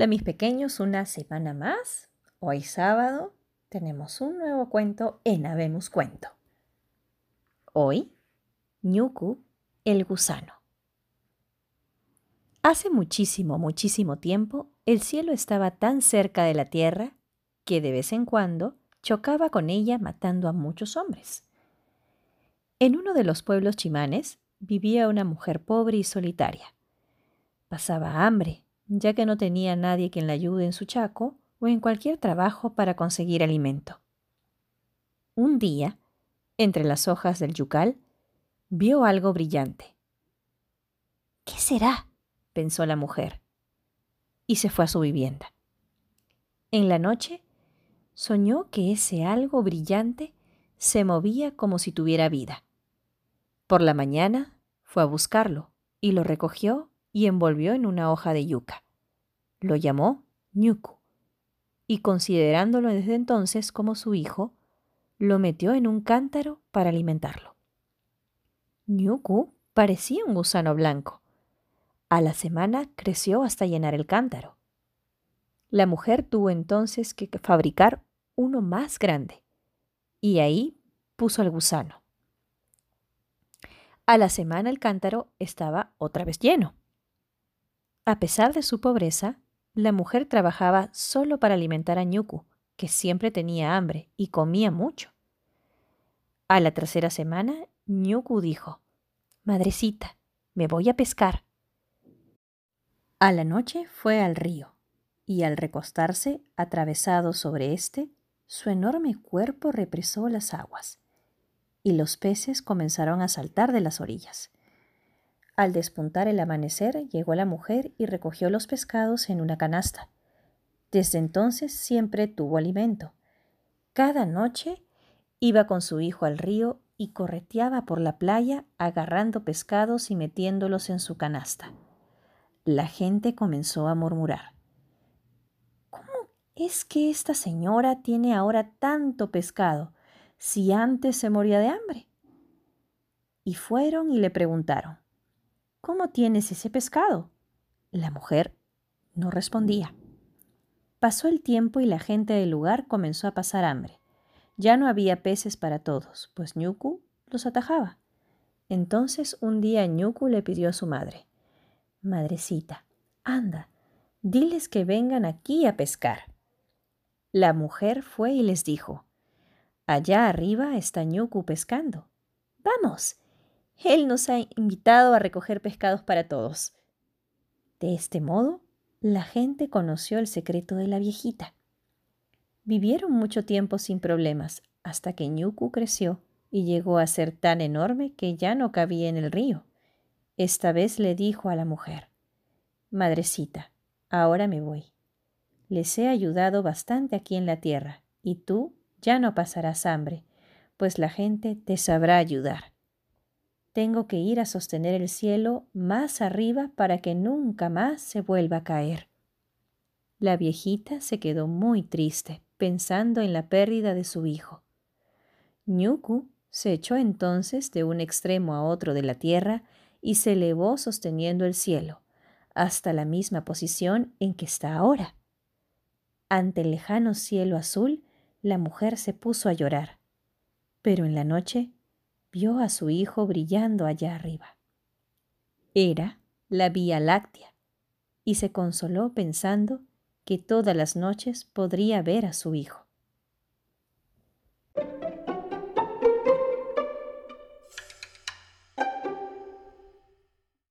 Hola mis pequeños, una semana más. Hoy sábado tenemos un nuevo cuento en Habemos Cuento. Hoy, Ñuku, el gusano. Hace muchísimo, muchísimo tiempo, el cielo estaba tan cerca de la tierra que de vez en cuando chocaba con ella matando a muchos hombres. En uno de los pueblos chimanes vivía una mujer pobre y solitaria. Pasaba hambre ya que no tenía nadie quien la ayude en su chaco o en cualquier trabajo para conseguir alimento. Un día, entre las hojas del yucal, vio algo brillante. ¿Qué será? pensó la mujer, y se fue a su vivienda. En la noche, soñó que ese algo brillante se movía como si tuviera vida. Por la mañana fue a buscarlo y lo recogió y envolvió en una hoja de yuca. Lo llamó Ñuku y considerándolo desde entonces como su hijo, lo metió en un cántaro para alimentarlo. Ñuku parecía un gusano blanco. A la semana creció hasta llenar el cántaro. La mujer tuvo entonces que fabricar uno más grande y ahí puso al gusano. A la semana el cántaro estaba otra vez lleno. A pesar de su pobreza, la mujer trabajaba solo para alimentar a Ñuku, que siempre tenía hambre y comía mucho. A la tercera semana, Ñuku dijo, Madrecita, me voy a pescar. A la noche fue al río, y al recostarse, atravesado sobre éste, su enorme cuerpo represó las aguas, y los peces comenzaron a saltar de las orillas. Al despuntar el amanecer, llegó la mujer y recogió los pescados en una canasta. Desde entonces siempre tuvo alimento. Cada noche iba con su hijo al río y correteaba por la playa agarrando pescados y metiéndolos en su canasta. La gente comenzó a murmurar. ¿Cómo es que esta señora tiene ahora tanto pescado si antes se moría de hambre? Y fueron y le preguntaron. ¿Cómo tienes ese pescado? La mujer no respondía. Pasó el tiempo y la gente del lugar comenzó a pasar hambre. Ya no había peces para todos, pues Ñuku los atajaba. Entonces un día Ñuku le pidió a su madre, Madrecita, anda, diles que vengan aquí a pescar. La mujer fue y les dijo, Allá arriba está Ñuku pescando. Vamos, él nos ha invitado a recoger pescados para todos. De este modo, la gente conoció el secreto de la viejita. Vivieron mucho tiempo sin problemas, hasta que Ñuku creció y llegó a ser tan enorme que ya no cabía en el río. Esta vez le dijo a la mujer, Madrecita, ahora me voy. Les he ayudado bastante aquí en la tierra, y tú ya no pasarás hambre, pues la gente te sabrá ayudar. Tengo que ir a sostener el cielo más arriba para que nunca más se vuelva a caer. La viejita se quedó muy triste, pensando en la pérdida de su hijo. Ñuku se echó entonces de un extremo a otro de la tierra y se elevó sosteniendo el cielo, hasta la misma posición en que está ahora. Ante el lejano cielo azul, la mujer se puso a llorar. Pero en la noche vio a su hijo brillando allá arriba. Era la Vía Láctea, y se consoló pensando que todas las noches podría ver a su hijo.